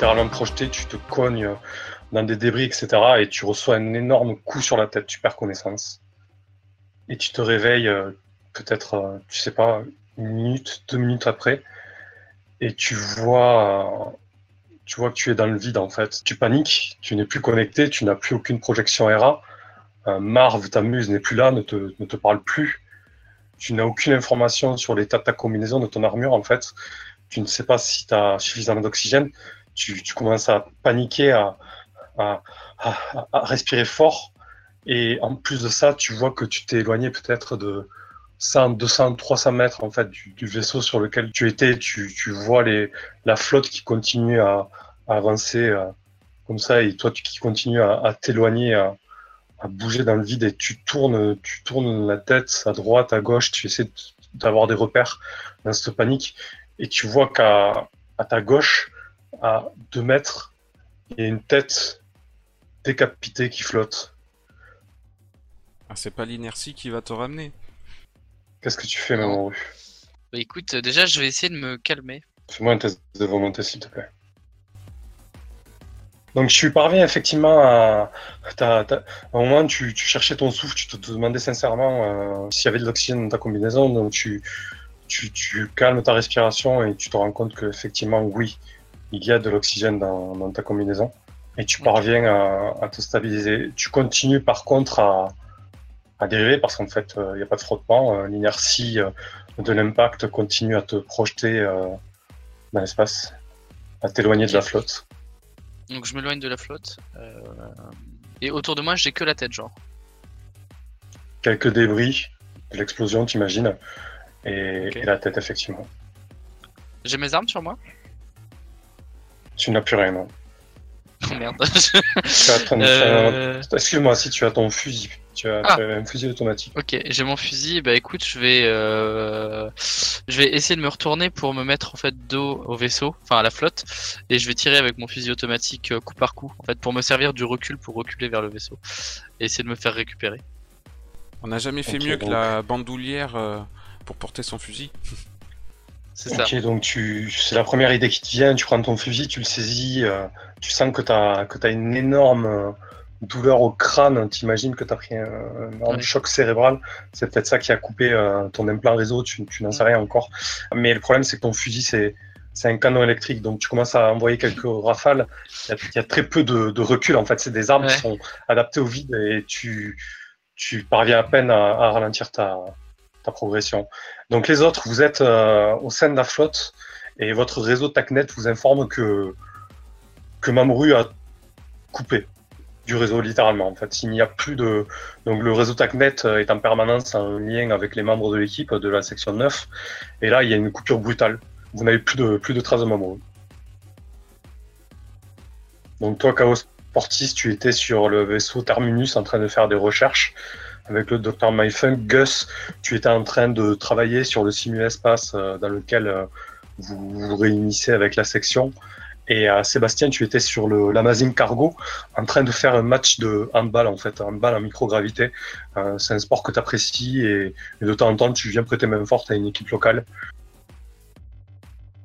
littéralement projeté, tu te cognes dans des débris, etc. Et tu reçois un énorme coup sur la tête, tu perds connaissance. Et tu te réveilles euh, peut-être, euh, tu sais pas, une minute, deux minutes après, et tu vois, tu vois que tu es dans le vide en fait. Tu paniques, tu n'es plus connecté, tu n'as plus aucune projection RA. Marv, ta muse, n'est plus là, ne te, ne te parle plus. Tu n'as aucune information sur l'état de ta combinaison, de ton armure en fait. Tu ne sais pas si tu as suffisamment d'oxygène. Tu, commences à paniquer, à, respirer fort. Et en plus de ça, tu vois que tu t'es éloigné peut-être de 100, 200, 300 mètres en fait du, vaisseau sur lequel tu étais. Tu, vois la flotte qui continue à, avancer euh, comme ça et toi tu, qui continue à, t'éloigner, à, bouger dans le vide et tu tournes, tu tournes la tête à droite, à gauche. Tu essaies d'avoir des repères dans cette panique et tu vois qu'à ta gauche, à 2 mètres, il y a une tête décapitée qui flotte. Ah, c'est pas l'inertie qui va te ramener. Qu'est-ce que tu fais, Mamoru Bah écoute, euh, déjà je vais essayer de me calmer. Fais-moi un test de volonté, s'il te plaît. Donc tu parviens effectivement à... T'as, t'as... À un moment, tu, tu, cherchais ton souffle, tu te, te demandais sincèrement euh, s'il y avait de l'oxygène dans ta combinaison, donc tu, tu, tu, calmes ta respiration et tu te rends compte qu'effectivement, oui, il y a de l'oxygène dans, dans, ta combinaison. Et tu parviens à, à, te stabiliser. Tu continues par contre à, à dériver parce qu'en fait, il euh, n'y a pas de frottement. Euh, l'inertie euh, de l'impact continue à te projeter dans l'espace, à t'éloigner okay. de la flotte. Donc je m'éloigne de la flotte. Euh, et autour de moi, j'ai que la tête, genre. Quelques débris de l'explosion, t'imagines. Et, okay. et, la tête, effectivement. J'ai mes armes sur moi Tu n'as plus rien, non. Oh merde. euh... Excuse-moi, si tu as ton fusil. Tu as, ah. tu as, un fusil automatique. Ok, j'ai mon fusil. Bah écoute, je vais, euh... je vais essayer de me retourner pour me mettre en fait dos au vaisseau, enfin à la flotte, et je vais tirer avec mon fusil automatique euh, coup par coup, en fait, pour me servir du recul pour reculer vers le vaisseau et essayer de me faire récupérer. On n'a jamais fait okay, mieux donc... que la bandoulière pour porter son fusil. C'est ça. Ok, donc tu, c'est la première idée qui te vient. Tu prends ton fusil, tu le saisis, euh, tu sens que tu as que as une énorme euh, douleur au crâne, t'imagines que tu as pris un, un énorme oui. choc cérébral, c'est peut-être ça qui a coupé euh, ton implant réseau, tu, tu n'en sais rien encore. Mais le problème, c'est que ton fusil, c'est c'est un canon électrique, donc tu commences à envoyer quelques rafales. Il y a, il y a très peu de, de, recul, en fait. C'est des armes ouais. qui sont adaptées au vide et tu, tu parviens à peine à, à ralentir ta, ta progression. Donc les autres, vous êtes euh, au sein de la flotte et votre réseau TACnet vous informe que, que Mamoru a coupé du réseau littéralement. En fait, il n'y a plus de donc le réseau TACnet est en permanence en lien avec les membres de l'équipe de la section 9 et là il y a une coupure brutale. Vous n'avez plus de plus de traces de Mamoru. Donc toi Chaos Portis, tu étais sur le vaisseau Terminus en train de faire des recherches avec le docteur Myfunk. Gus, tu étais en train de travailler sur le simu-espace euh, dans lequel euh, vous vous réunissez avec la section. Et euh, Sébastien, tu étais sur le l'Amazing Cargo en train de faire un match de handball, en fait, handball en microgravité. Euh, c'est un sport que tu apprécies et, et, de temps en temps, tu viens prêter main forte à une équipe locale.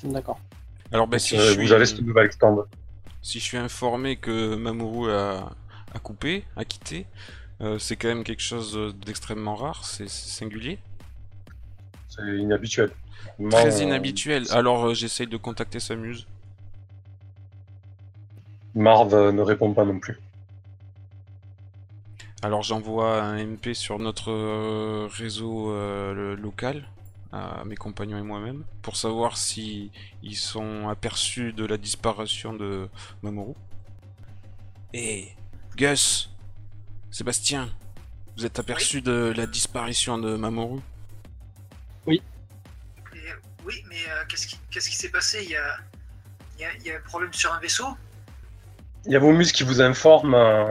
D'accord. Alors, ben, si euh, vous suis... avez cette nouvelle stand. Si je suis informé que Mamoru a, a coupé, a quitté, euh, c'est quand même quelque chose d'extrêmement rare, c'est singulier. C'est inhabituel. Très inhabituel. Alors euh, j'essaye de contacter sa muse. Marv euh, ne répond pas non plus. Alors j'envoie un MP sur notre euh, réseau euh, local à mes compagnons et moi-même pour savoir si ils sont aperçus de la disparition de Mamoru. Et Gus, Sébastien, vous êtes aperçu oui. de la disparition de Mamoru? Oui. Et, oui, mais euh, qu'est-ce qui s'est qu passé? Il y, a, il, y a, il y, a, un problème sur un vaisseau? Il y a Vomus qui vous informe euh,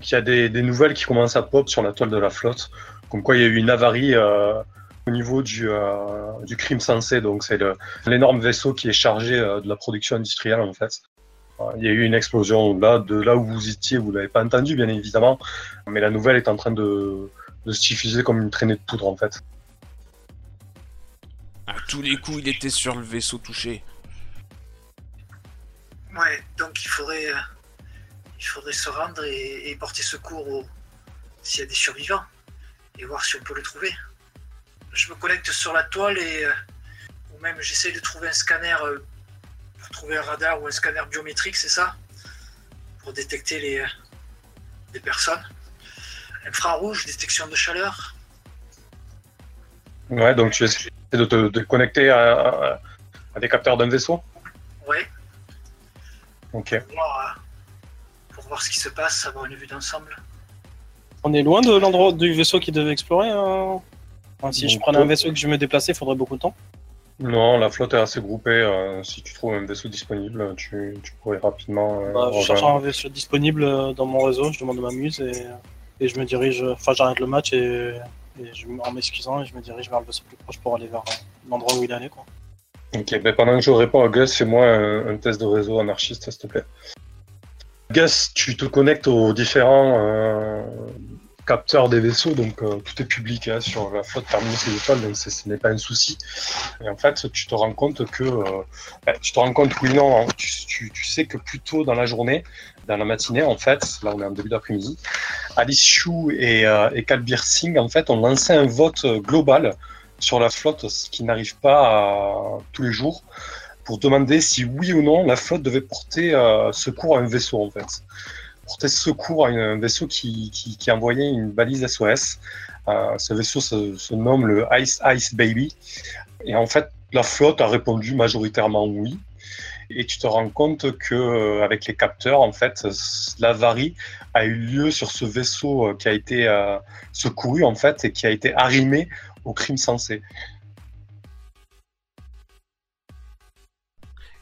qu'il y a des, des, nouvelles qui commencent à pop sur la toile de la flotte. Comme quoi il y a eu une avarie euh, au niveau du, euh, du crime sensé. Donc c'est l'énorme vaisseau qui est chargé euh, de la production industrielle en fait. Il y a eu une explosion là, de là où vous étiez, vous l'avez pas entendu bien évidemment, mais la nouvelle est en train de, de se diffuser comme une traînée de poudre en fait. À tous les coups, il était sur le vaisseau touché. Ouais, donc il faudrait, euh, il faudrait se rendre et, et porter secours au- s'il y a des survivants et voir si on peut le trouver. Je me connecte sur la toile et euh, ou même j'essaie de trouver un scanner euh, pour trouver un radar ou un scanner biométrique, c'est ça? Pour détecter les, euh, les personnes. Infrarouge, détection de chaleur. Ouais, donc tu essaies de te de connecter à, des capteurs d'un vaisseau? Ouais, Ok. pour voir, euh, pour voir ce qui se passe, avoir une vue d'ensemble. On est loin de l'endroit du vaisseau qui devait explorer. hein? Enfin, si je prenais un vaisseau et que je me déplaçais, il faudrait beaucoup de temps. Non, la flotte est assez groupée. euh, si tu trouves un vaisseau disponible, tu, tu pourrais rapidement. euh, Bah, je cherche un vaisseau disponible euh, dans mon réseau, je demande de m'amuse et, et je me dirige. Enfin, j'arrête le match et, et je, en m'excusant, et je me dirige vers le vaisseau plus proche pour aller vers l'endroit où il allait. Quoi. Ok, ben pendant que je réponds à Gus, fais-moi un, un test de réseau anarchiste, s'il te plaît. Gus, tu te connectes aux différents euh, capteurs des vaisseaux, donc euh, tout est public hein, sur la flotte Terminus et étoiles, donc ce n'est pas un souci. Et en fait, tu te rends compte que, euh, ben, tu te rends compte, oui, non, hein, tu, tu- sais que plus tôt dans la journée, dans la matinée, en fait, là on est en début d'après-midi, Alice Chou et, euh, et Singh, en fait, ont lancé un vote global sur la flotte, ce qui n'arrive pas à- tous les jours, pour demander si oui ou non la flotte devait porter euh, secours à un vaisseau en fait. Porter secours à un vaisseau qui, qui, envoyait une balise SOS. Euh, ce vaisseau se, nomme le Ice Ice Baby. Et en fait, la flotte a répondu majoritairement oui. Et tu te rends compte que euh, avec les capteurs, en fait, l'avarie a eu lieu sur ce vaisseau euh, qui a été secouru en fait et qui a été arrimé au crime sensé.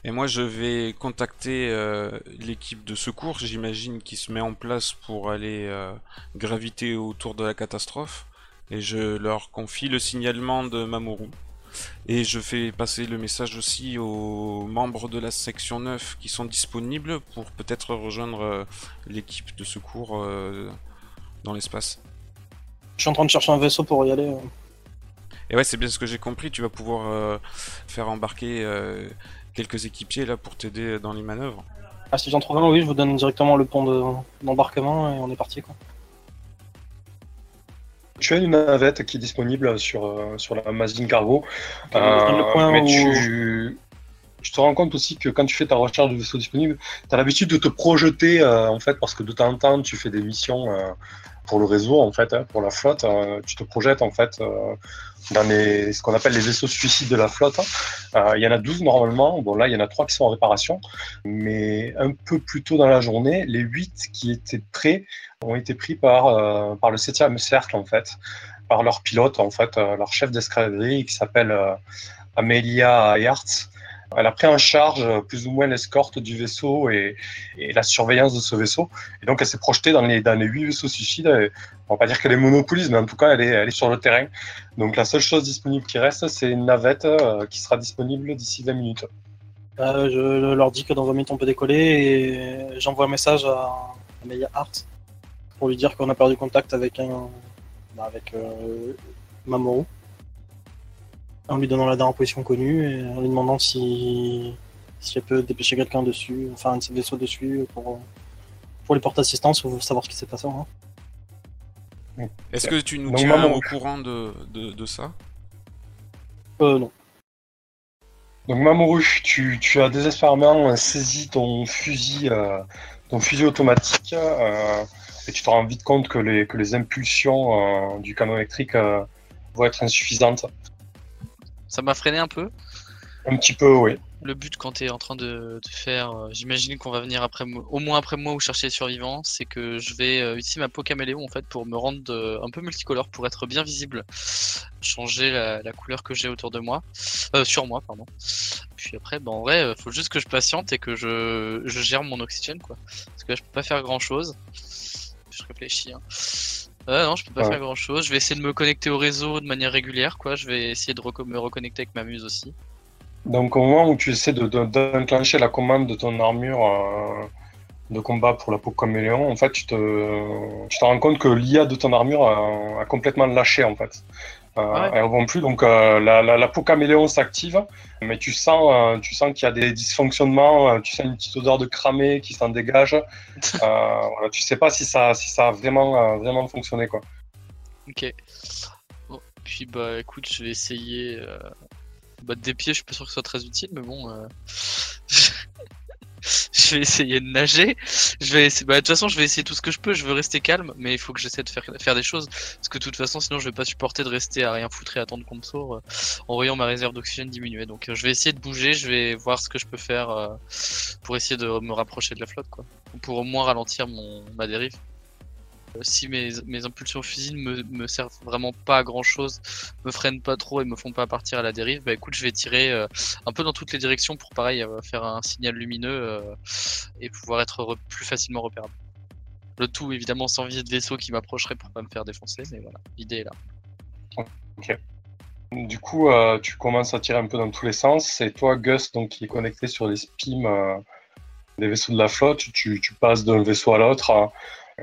Et moi, je vais contacter euh, l'équipe de secours, j'imagine, qui se met en place pour aller euh, graviter autour de la catastrophe. Et je leur confie le signalement de Mamoru. Et je fais passer le message aussi aux membres de la section 9 qui sont disponibles pour peut-être rejoindre euh, l'équipe de secours dans l'espace. Je suis en train de chercher un vaisseau pour y aller. Et ouais, c'est bien ce que j'ai compris, tu vas pouvoir faire embarquer quelques équipiers là pour t'aider dans les manœuvres. Ah, si j'en trouve un, oui, je vous donne directement le pont de- d'embarquement et on est parti. Quoi. Tu as une navette qui est disponible sur, euh, sur la Mazin Cargo. Mais où- tu, tu te rends compte aussi que quand tu fais ta recherche de vaisseau disponible, tu as l'habitude de te projeter, euh, en fait, parce que de temps en temps, tu fais des missions euh, pour le réseau, en fait, hein, pour la flotte. euh, tu te projettes, en fait, euh, dans les, ce qu'on appelle les vaisseaux suicides de la flotte. hein. Euh, Il y en a 12 normalement. Bon, là, il y en a 3 qui sont en réparation. Mais un peu plus tôt dans la journée, les 8 qui étaient prêts ont été pris par, euh, par le 7e cercle, en fait, par leur pilote, en fait, leur chef d'escadrille qui s'appelle Amelia Ayartz. Elle a pris en charge euh, plus ou moins l'escorte du vaisseau et, la surveillance de ce vaisseau. Et donc, elle s'est projetée dans les, dans les huit vaisseaux suicides. Et on va pas dire qu'elle est monopolise, mais en tout cas, elle est, elle est sur le terrain. Donc, la seule chose disponible qui reste, c'est une navette euh, qui sera disponible d'ici 20 minutes. Euh, je leur dis que dans 20 minutes on peut décoller et j'envoie un message à Amelia Hart pour lui dire qu'on a perdu contact avec un bah, avec Mamoru en lui donnant la dernière position connue et en lui demandant si si elle peut dépêcher quelqu'un dessus, enfin un de ses vaisseaux dessus pour pour les porter assistance ou savoir ce qui s'est passé. hein. Est-ce que tu nous tiens maman- au courant de, de, de ça? Euh, non. Donc Mamoru, tu, tu as désespérément saisi ton fusil, euh, ton fusil automatique euh, et tu te rends vite compte que les, que les impulsions euh, du canon électrique euh, vont être insuffisantes. Ça m'a freiné un peu. Un petit peu, oui. Le but quand t'es en train de, de faire, euh, j'imagine qu'on va venir après au moins après moi ou chercher les survivants, c'est que je vais euh, utiliser ma peau caméléon en fait pour me rendre euh, un peu multicolore pour être bien visible, changer la, la couleur que j'ai autour de moi, euh, sur moi pardon. Puis après, bah, en vrai, faut juste que je patiente et que je, je gère mon oxygène quoi, parce que là je peux pas faire grand chose. Je réfléchis. Hein. Euh, non, je peux pas Ouais. faire grand chose. Je vais essayer de me connecter au réseau de manière régulière quoi. Je vais essayer de reco- me reconnecter avec ma muse aussi. Donc au moment où tu essaies de, de- d'enclencher la commande de ton armure euh, de combat pour la peau caméléon, en fait, tu te, tu te rends compte que l'IA de ton armure a, a complètement lâché, en fait. Euh, Ouais. Elles vont plus, donc euh, la, la, la peau caméléon s'active, mais tu sens, euh, tu sens qu'il y a des dysfonctionnements, euh, tu sens une petite odeur de cramé qui s'en dégage. Euh, voilà, tu sais pas si ça, si ça a vraiment, vraiment fonctionné quoi. Ok. Bon, puis bah écoute, je vais essayer. Bah, des pieds, je suis pas sûr que ce soit très utile, mais bon. je vais essayer de nager. Je vais essayer... bah, de toute façon, je vais essayer tout ce que je peux. Je veux rester calme, mais il faut que j'essaie de faire, faire des choses. Parce que de toute façon, sinon, je vais pas supporter de rester à rien foutre et attendre qu'on me sauve euh, en voyant ma réserve d'oxygène diminuer. Donc, euh, je vais essayer de bouger. Je vais voir ce que je peux faire euh, pour essayer de me rapprocher de la flotte, quoi. Pour au moins ralentir mon ma dérive. Euh, si mes, impulsions fusiles me, me servent vraiment pas à grand chose, me freinent pas trop et me font pas partir à la dérive, bah écoute, je vais tirer euh, un peu dans toutes les directions pour pareil euh, faire un signal lumineux et pouvoir être re- plus facilement repérable. Le tout évidemment sans visée de vaisseau qui m'approcherait pour pas me faire défoncer, mais voilà, l'idée est là. Du coup, tu commences à tirer un peu dans tous les sens. Et toi, Gus, donc, qui est connecté sur les spims euh, des vaisseaux de la flotte, tu, tu passes d'un vaisseau à l'autre. hein.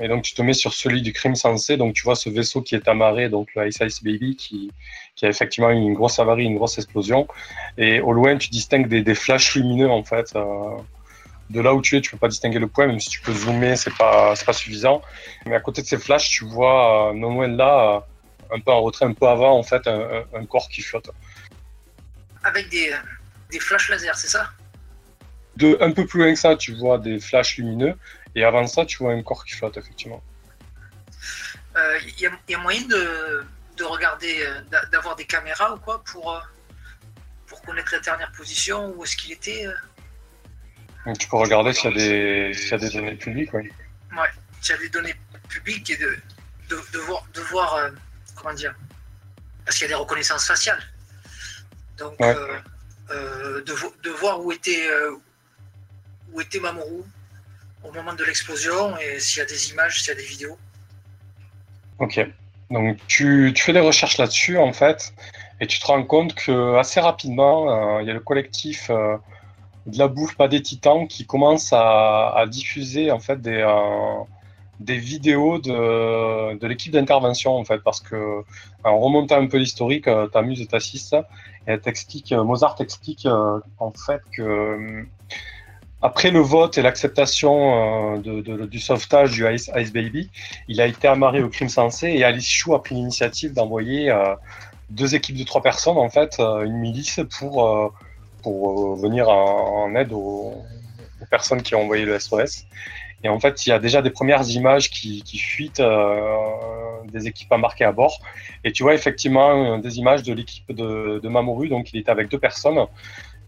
Et donc, tu te mets sur celui du crime sensé. Donc, tu vois ce vaisseau qui est amarré, donc le Ice Ice Baby, qui, qui a effectivement eu une grosse avarie, une grosse explosion. Et au loin, tu distingues des, des flashs lumineux, en fait. euh, de là où tu es, tu peux pas distinguer le point, même si tu peux zoomer, c'est pas, pas suffisant. Mais à côté de ces flashs, tu vois, euh, non loin de là, euh, un peu en retrait, un peu avant, en fait, un, un- corps qui flotte. Avec des, des flashs laser, c'est ça? De un peu plus loin que ça, tu vois des flashs lumineux, et avant ça, tu vois un corps qui flotte, effectivement. Euh, Il y, a- y a moyen de, de regarder, euh, d'a- d'avoir des caméras ou quoi pour, euh, pour connaître la dernière position, où est-ce qu'il était euh, Donc, tu peux regarder s'il y, a des- s'il y a des données publiques, oui. S'il y a des données publiques et de, de, de voir, de voir euh, comment dire, parce qu'il y a des reconnaissances faciales. Donc, Ouais. euh, euh, de, de voir où était, euh, où était Mamoru au moment de l'explosion et s'il y a des images, s'il y a des vidéos. Ok. Donc, tu, fais des recherches là-dessus, en fait, et tu te rends compte que assez rapidement, euh, il y a le collectif euh, de la bouffe, pas des titans, qui commence à, diffuser, en fait, des, euh, vidéos de, l'équipe d'intervention, en fait, parce que en remontant un peu l'historique, t'amuses et t'assistes, et t'explique, Mozart t'explique, en fait, que après le vote et l'acceptation euh, du sauvetage du Ice, Baby, il a été amarré au crime sensé et Alice Chou a pris l'initiative d'envoyer euh, deux équipes de trois personnes, en fait, euh, une milice pour, pour venir en, aide aux, personnes qui ont envoyé le SOS. Et en fait, il y a déjà des premières images qui, qui fuitent des équipes embarquées à bord. Et tu vois effectivement des images de l'équipe de, de Mamoru, donc il était avec deux personnes.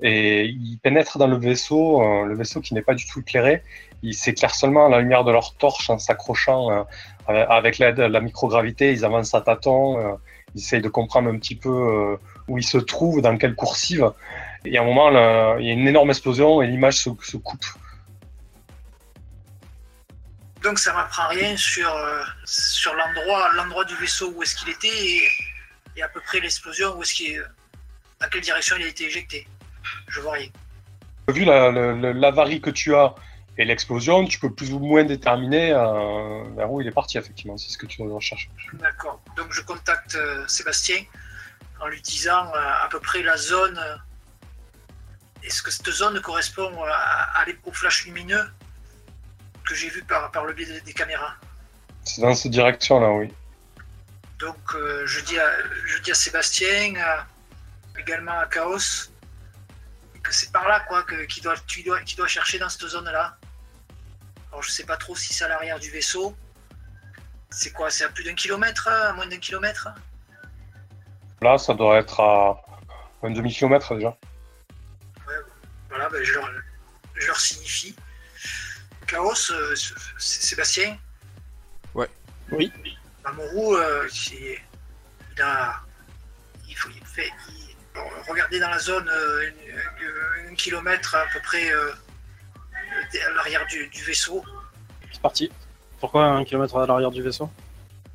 Et il pénètre dans le vaisseau, euh, le vaisseau qui n'est pas du tout éclairé. Il s'éclaire seulement à la lumière de leur torche en s'accrochant euh, avec l'aide de la microgravité. Ils avancent à tâtons, euh, ils essayent de comprendre un petit peu où ils se trouvent, dans quelle coursive. Et à un moment, il y a une énorme explosion et l'image se, coupe. Donc ça m'apprend rien sur, sur l'endroit, l'endroit du vaisseau où est-ce qu'il était et, et à peu près l'explosion où est-ce qu'il dans quelle direction il a été éjecté. Je vois rien. Vu la- la- la- l'avarie que tu as et l'explosion, tu peux plus ou moins déterminer euh, vers où il est parti, effectivement. C'est ce que tu recherches. D'accord. Donc je contacte euh, Sébastien en lui disant euh, à peu près la zone. Est-ce que cette zone correspond à, à l'é- au flash lumineux que j'ai vu par, par le biais des, des caméras? C'est dans cette direction-là, oui. Donc euh, je, dis à, je dis à Sébastien, également à Chaos, c'est par là quoi que qu'il doit, qu'il doit chercher dans cette zone-là. Alors je sais pas trop si c'est à l'arrière du vaisseau. C'est quoi C'est à plus d'un kilomètre À moins d'un kilomètre Là, ça doit être à un demi-kilomètre déjà. Voilà, ben, je, leur, je leur signifie. Chaos, euh, c'est Sébastien? Ouais. Oui. Mamoru, euh, il a. Il faut. Il fait, il- regardez dans la zone, euh, un, kilomètre à peu près euh, à l'arrière du, du vaisseau. C'est parti. Pourquoi un kilomètre à l'arrière du vaisseau?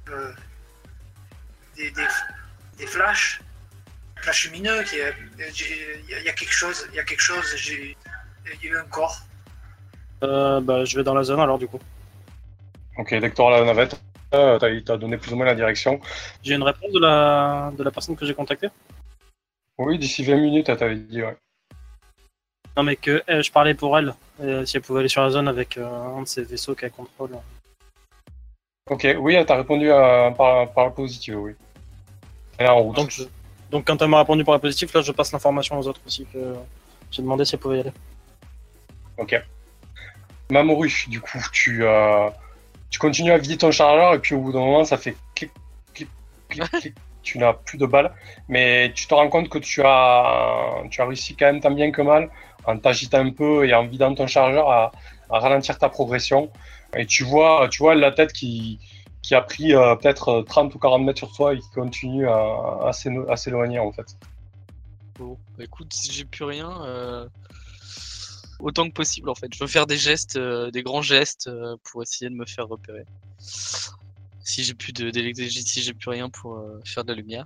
Euh, des, des, des flashs, flashs lumineux. Il y, a- il y a quelque chose, il y a quelque chose. j'ai- Il y a eu un corps. euh, bah, Je vais dans la zone alors du coup. Ok, dès que tu auras la navette, t'as- il t'a donné plus ou moins la direction. J'ai une réponse de la, de la personne que j'ai contactée? Oui, d'ici 20 minutes, elle t'avait dit, ouais. Non, mais que eh, je parlais pour elle, euh, si elle pouvait aller sur la zone avec euh, un de ces vaisseaux qu'elle contrôle. Ok, oui, elle t'a répondu à- par, par la positive, oui. Elle est en route. Donc, je- Donc quand elle m'a répondu par la positive, là je passe l'information aux autres aussi que j'ai demandé si elle pouvait y aller. Ok. Mamoru, du coup, tu, euh, tu continues à vider ton chargeur et puis au bout d'un moment, ça fait clic, clic, clic, clic. Tu n'as plus de balles, mais tu te rends compte que tu as, tu as réussi quand même tant bien que mal, en t'agitant un peu et en vidant ton chargeur, à, ralentir ta progression. Et tu vois, tu vois la tête qui, qui a pris euh, peut-être 30 ou 40 mètres sur toi et qui continue à, s'éloigner en fait. Bon, bah écoute, si j'ai plus rien, euh, autant que possible en fait. Je veux faire des gestes, euh, des grands gestes pour essayer de me faire repérer. Si j'ai plus de d'électricité, si j'ai plus rien pour euh, faire de la lumière.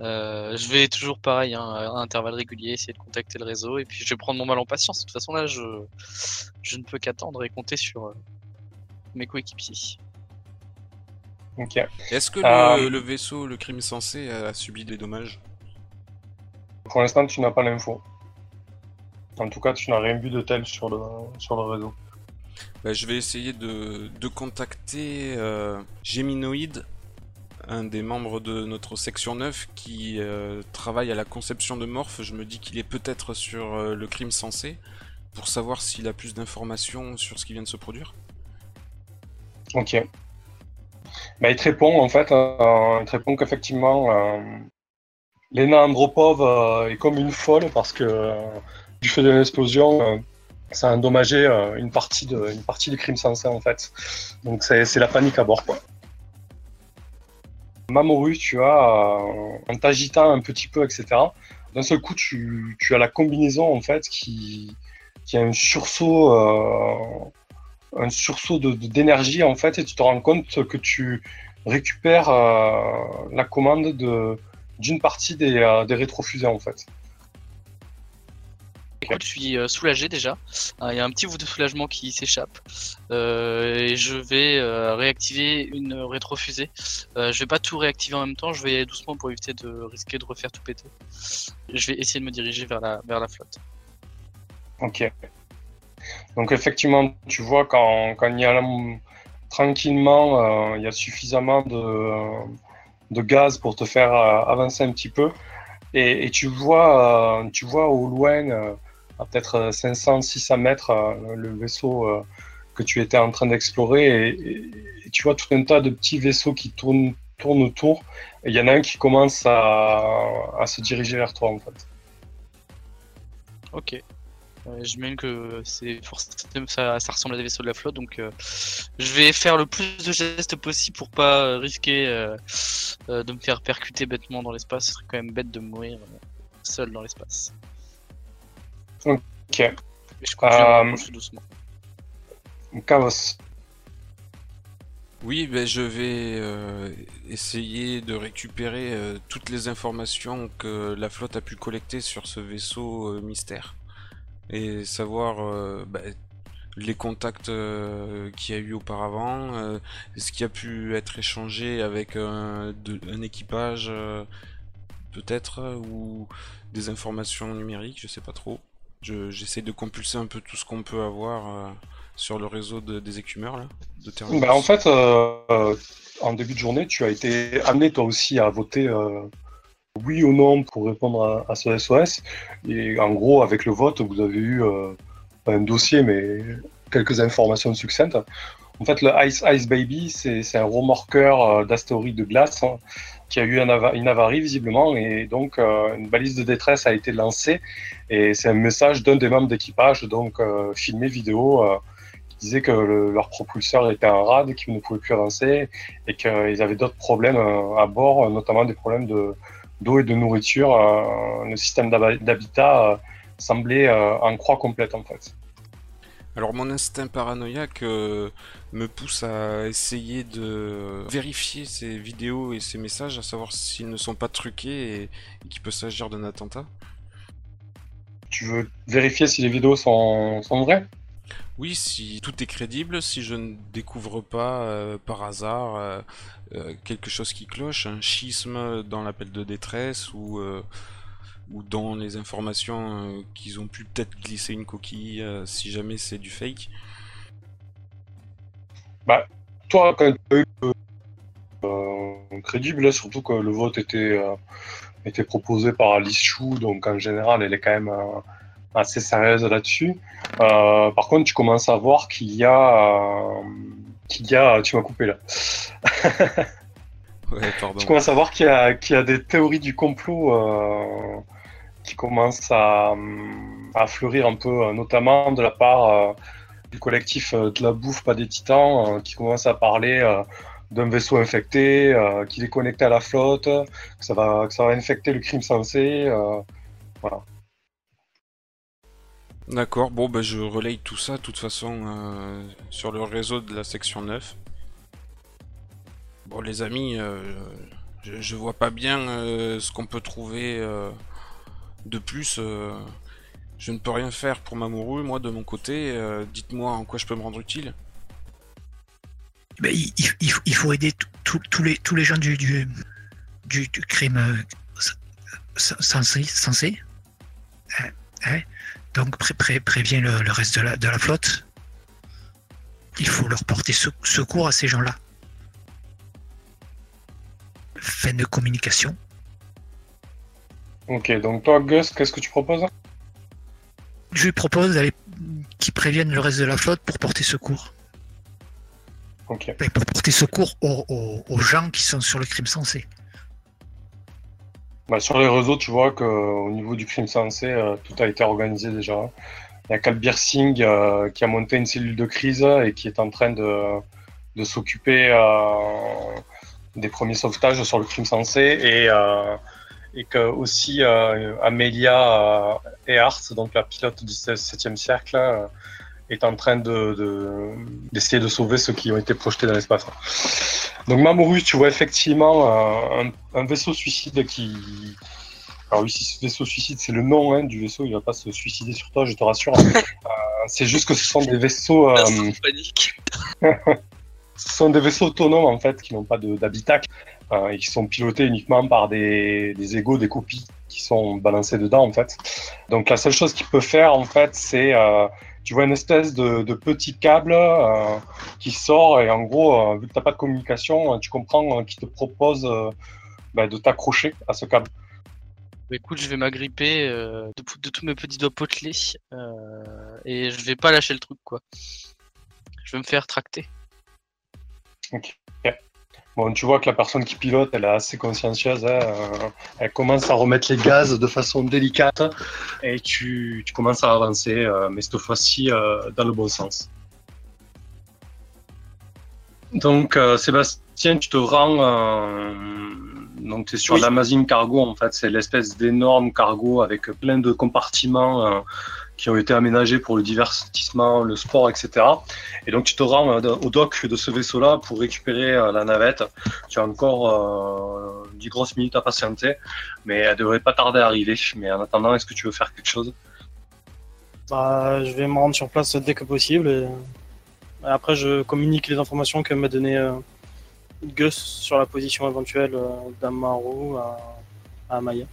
Euh, je vais toujours pareil, hein, à intervalles réguliers, essayer de contacter le réseau et puis je vais prendre mon mal en patience. De toute façon là, je, je ne peux qu'attendre et compter sur euh, mes coéquipiers. Ok. Est-ce que Euh, le, le vaisseau, le crime censé, a subi des dommages? Pour l'instant, tu n'as pas l'info. En tout cas, tu n'as rien vu de tel sur le, sur le réseau. Bah, Je vais essayer de, de contacter euh, Geminoid, un des membres de notre section 9 qui euh, travaille à la conception de Morph. Je me dis qu'il est peut-être sur euh, le crime censé pour savoir s'il a plus d'informations sur ce qui vient de se produire. Ok. Bah, il te répond, en fait, euh, il répond qu'effectivement, Lena Andropov est comme une folle parce que du fait de l'explosion, ça a endommagé euh, une, partie de, partie du crime sensé, en fait. Donc c'est la panique à bord, quoi. Mamoru, tu as, euh, en t'agitant un petit peu, etc., d'un seul coup, tu, tu as la combinaison, en fait, qui, qui a un sursaut... euh, un sursaut de- de- d'énergie en fait et tu te rends compte que tu récupères la commande de d'une partie des, des rétrofusées en fait. Écoute, je suis euh, soulagé déjà. Euh, Il y a un petit bout de soulagement qui s'échappe. Euh, et je vais euh, réactiver une rétrofusée. Euh, je vais pas tout réactiver en même temps, je vais y aller doucement pour éviter de risquer de refaire tout péter. Je vais essayer de me diriger vers la, vers la flotte. Ok. Donc effectivement, tu vois quand, quand il y a tranquillement, il y a suffisamment de, de gaz pour te faire avancer un petit peu. Et, tu vois, tu vois au loin, à peut-être 500-600 mètres, euh, le vaisseau euh, que tu étais en train d'explorer. Et, tu vois tout un tas de petits vaisseaux qui tournent, autour. Et il y en a un qui commence à, se diriger vers toi en fait. Ok. Euh, J'imagine que c'est ça, ça ressemble à des vaisseaux de la flotte, donc euh, je vais faire le plus de gestes possible pour pas euh, risquer euh, euh, de me faire percuter bêtement dans l'espace. Ce serait quand même bête de mourir euh, seul dans l'espace. Ok. Je Euh, doucement. Chaos. Oui, ben, je vais euh, essayer de récupérer euh, toutes les informations que la flotte a pu collecter sur ce vaisseau euh, mystère et savoir euh, ben, les contacts euh, qu'il y a eu auparavant, euh, ce qui a pu être échangé avec un, de- un équipage euh, peut-être ou des informations numériques, je sais pas trop. Je- J'essaie de compulser un peu tout ce qu'on peut avoir euh, sur le réseau de- des écumeurs de Terminus. Ben, en fait, euh, euh, en début de journée, tu as été amené toi aussi à voter oui ou non pour répondre à, ce SOS. Et en gros, avec le vote, vous avez eu un dossier, mais quelques informations succinctes. En fait, le Ice Baby, c'est un remorqueur d'astéroïdes de glace hein, qui a eu un une avarie visiblement, et donc euh, une balise de détresse a été lancée. Et c'est un message d'un des membres d'équipage, donc euh, filmé vidéo. euh, qui disait que le- leur propulseur était en rade, qu'ils ne pouvaient plus avancer et qu'ils avaient d'autres problèmes à bord, notamment des problèmes de- d'eau et de nourriture. Le système d'hab- d'habitat semblait en croix complète en fait. Alors mon instinct paranoïaque me pousse à essayer de vérifier ces vidéos et ces messages, à savoir s'ils ne sont pas truqués et, et qu'il peut s'agir d'un attentat. Tu veux vérifier si les vidéos sont, sont vraies? Oui, si tout est crédible, si je ne découvre pas euh, par hasard euh, euh, quelque chose qui cloche, un schisme dans l'appel de détresse ou, ou dans les informations qu'ils ont pu peut-être glisser une coquille si jamais c'est du fake. Toi, quand tu as eu euh, crédible, surtout que le vote était, euh, était proposé par Alice Chou, donc en général, elle est quand même euh, assez sérieuse là-dessus. Euh, par contre, tu commences à voir qu'il y a. qu'il y a. Tu m'as coupé là. Ouais, pardon. Tu commences à voir qu'il y, a- qu'il y a des théories du complot qui commencent à, à fleurir un peu, notamment de la part collectif euh, de la bouffe, pas des titans, euh, qui commence à parler euh, d'un vaisseau infecté, qu'il est connecté à la flotte, que ça va, que ça va infecter le crime sensé. euh, D'accord, bon bah je relaye tout ça de toute façon sur le réseau de la section 9. Bon les amis, je, vois pas bien ce qu'on peut trouver de plus. Je ne peux rien faire pour Mamoru, moi de mon côté. euh, Dites-moi en quoi je peux me rendre utile. Ben, il, il- il faut- aider tous les, tous les gens du, du, du, du crime euh, sensé. Hein, hein. Donc pré- pré- préviens le, le reste de la, de la flotte. Il faut leur porter sec- secours à ces gens-là. Fin de communication. Ok, donc toi, Gus, qu'est-ce que tu proposes? Je lui propose d'aller qu'ils préviennent le reste de la flotte pour porter secours. Et pour porter secours aux, aux- aux gens qui sont sur le crime sensé. Bah, sur les réseaux, tu vois qu'au niveau du crime sensé, euh, tout a été organisé déjà. Il y a Kalbir Singh euh, qui a monté une cellule de crise et qui est en train de, de s'occuper euh, des premiers sauvetages sur le crime sensé et, et que aussi euh, Amelia euh, Earhart, donc la pilote du 7e siècle, euh, est en train de, de- d'essayer de sauver ceux qui ont été projetés dans l'espace. Donc Mamoru, tu vois effectivement euh, un, un vaisseau suicide qui... Alors oui, si ce vaisseau suicide, c'est le nom hein, du vaisseau, il va pas se suicider sur toi, je te rassure. Euh, c'est juste que ce sont des vaisseaux... euh, Panique. ce sont des vaisseaux autonomes en fait, qui n'ont pas d'habitacle euh, et qui sont pilotés uniquement par des, des égos, des copies qui sont balancés dedans en fait. Donc la seule chose qu'il peut faire en fait, c'est euh, tu vois une espèce de, de petit câble euh, qui sort et en gros, euh, vu que t'as pas de communication, tu comprends qu'il te propose bah, de t'accrocher à ce câble. Bah, écoute, je vais m'agripper de, de tous mes petits doigts potelés et je vais pas lâcher le truc quoi. Je vais me faire tracter. Ok. Bon, tu vois que la personne qui pilote, elle est assez consciencieuse. hein, euh, elle commence à remettre les gaz de façon délicate et tu, tu commences à avancer, euh, mais cette fois-ci euh, dans le bon sens. Donc, Sébastien, tu te rends. donc, tu es sur Oui. l'Amazing Cargo, en fait. C'est l'espèce d'énorme cargo avec plein de compartiments qui ont été aménagés pour le divertissement, le sport, etc. Et donc, tu te rends euh, au dock de ce vaisseau-là pour récupérer euh, la navette. Tu as encore euh, 10 grosses minutes à patienter, mais elle devrait pas tarder à arriver. Mais en attendant, est-ce que tu veux faire quelque chose? Bah, je vais me rendre sur place dès que possible. Et... et après, je communique les informations que m'a donné euh, Gus sur la position éventuelle euh, d'Amaru à, à Maya.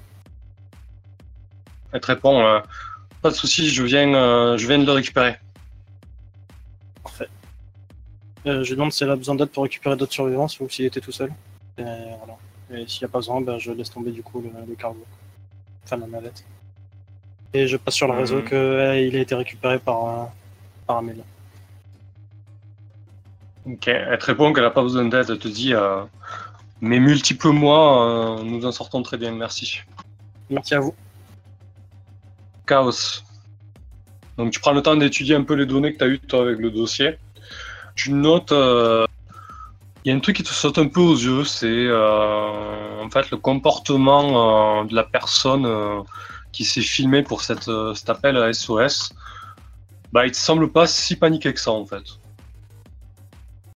Elle te répond euh, Pas de souci, je viens, euh, je viens de le récupérer. Parfait. Euh, je lui demande si elle a besoin d'aide pour récupérer d'autres survivants ou s'il était tout seul. Et, voilà. Et s'il n'y a pas besoin, ben, je laisse tomber du coup le, le cargo. Enfin, la navette. Et je passe sur le réseau Mhm. qu'il a été récupéré par, euh, par Amélia. Ok, elle te répond qu'elle n'a pas besoin d'aide. Elle te dit euh, Mais multiple mois, euh, nous en sortons très bien, merci. Merci à vous. Chaos. Donc tu prends le temps d'étudier un peu les données que tu as eues toi avec le dossier. Tu notes, euh, il y a un truc qui te saute un peu aux yeux, c'est euh, en fait le comportement euh, de la personne qui s'est filmée pour cette, cet appel à SOS. Bah, il te semble pas si paniqué que ça en fait.